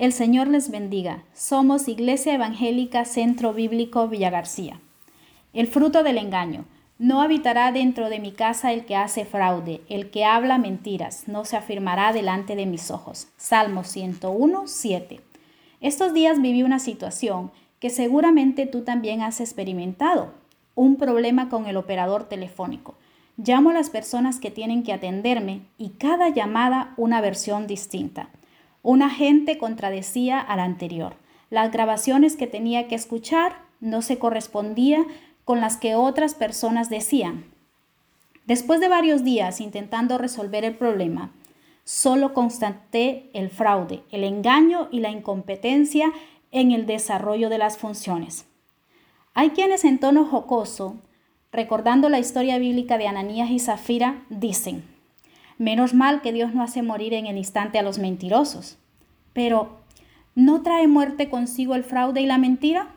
El Señor les bendiga. Somos Iglesia Evangélica Centro Bíblico Villa García. El fruto del engaño. No habitará dentro de mi casa el que hace fraude, el que habla mentiras, no se afirmará delante de mis ojos. Salmo 101, 7. Estos días viví una situación que seguramente tú también has experimentado, un problema con el operador telefónico. Llamo a las personas que tienen que atenderme y cada llamada una versión distinta. Un agente contradecía al anterior. Las grabaciones que tenía que escuchar no se correspondían con las que otras personas decían. Después de varios días intentando resolver el problema, solo constaté el fraude, el engaño y la incompetencia en el desarrollo de las funciones. Hay quienes en tono jocoso, recordando la historia bíblica de Ananías y Zafira, dicen, Menos mal que Dios no hace morir en el instante a los mentirosos. Pero, ¿no trae muerte consigo el fraude y la mentira?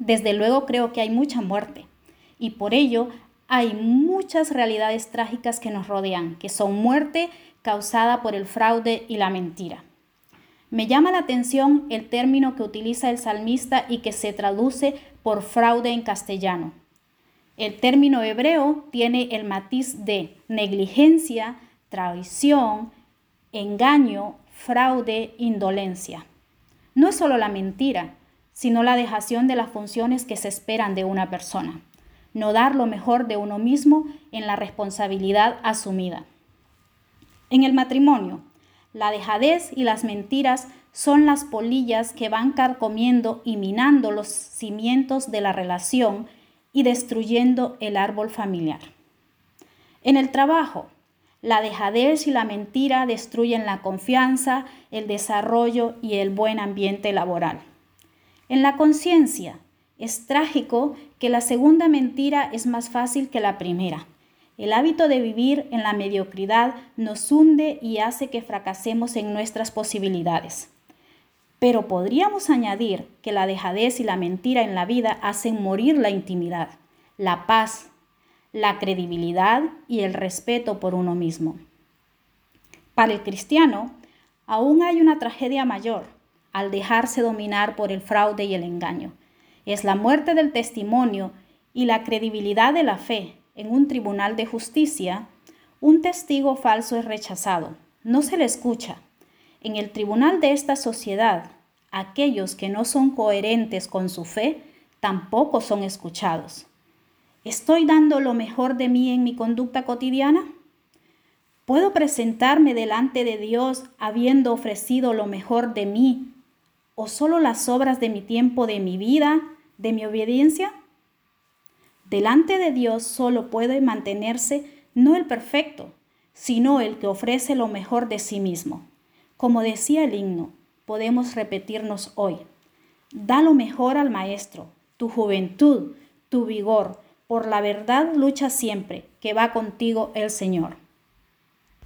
Desde luego creo que hay mucha muerte. Y por ello hay muchas realidades trágicas que nos rodean, que son muerte causada por el fraude y la mentira. Me llama la atención el término que utiliza el salmista y que se traduce por fraude en castellano. El término hebreo tiene el matiz de negligencia, traición, engaño, fraude, indolencia. No es solo la mentira, sino la dejación de las funciones que se esperan de una persona. No dar lo mejor de uno mismo en la responsabilidad asumida. En el matrimonio, la dejadez y las mentiras son las polillas que van carcomiendo y minando los cimientos de la relación y destruyendo el árbol familiar. En el trabajo, la dejadez y la mentira destruyen la confianza, el desarrollo y el buen ambiente laboral. En la conciencia, es trágico que la segunda mentira es más fácil que la primera. El hábito de vivir en la mediocridad nos hunde y hace que fracasemos en nuestras posibilidades. Pero podríamos añadir que la dejadez y la mentira en la vida hacen morir la intimidad, la paz, la credibilidad y el respeto por uno mismo. Para el cristiano, aún hay una tragedia mayor al dejarse dominar por el fraude y el engaño. Es la muerte del testimonio y la credibilidad de la fe en un tribunal de justicia. Un testigo falso es rechazado, no se le escucha, en el tribunal de esta sociedad, aquellos que no son coherentes con su fe tampoco son escuchados. ¿Estoy dando lo mejor de mí en mi conducta cotidiana? ¿Puedo presentarme delante de Dios habiendo ofrecido lo mejor de mí o solo las obras de mi tiempo, de mi vida, de mi obediencia? Delante de Dios solo puede mantenerse no el perfecto, sino el que ofrece lo mejor de sí mismo. Como decía el himno, podemos repetirnos hoy. Da lo mejor al Maestro, tu juventud, tu vigor. Por la verdad lucha siempre, que va contigo el Señor.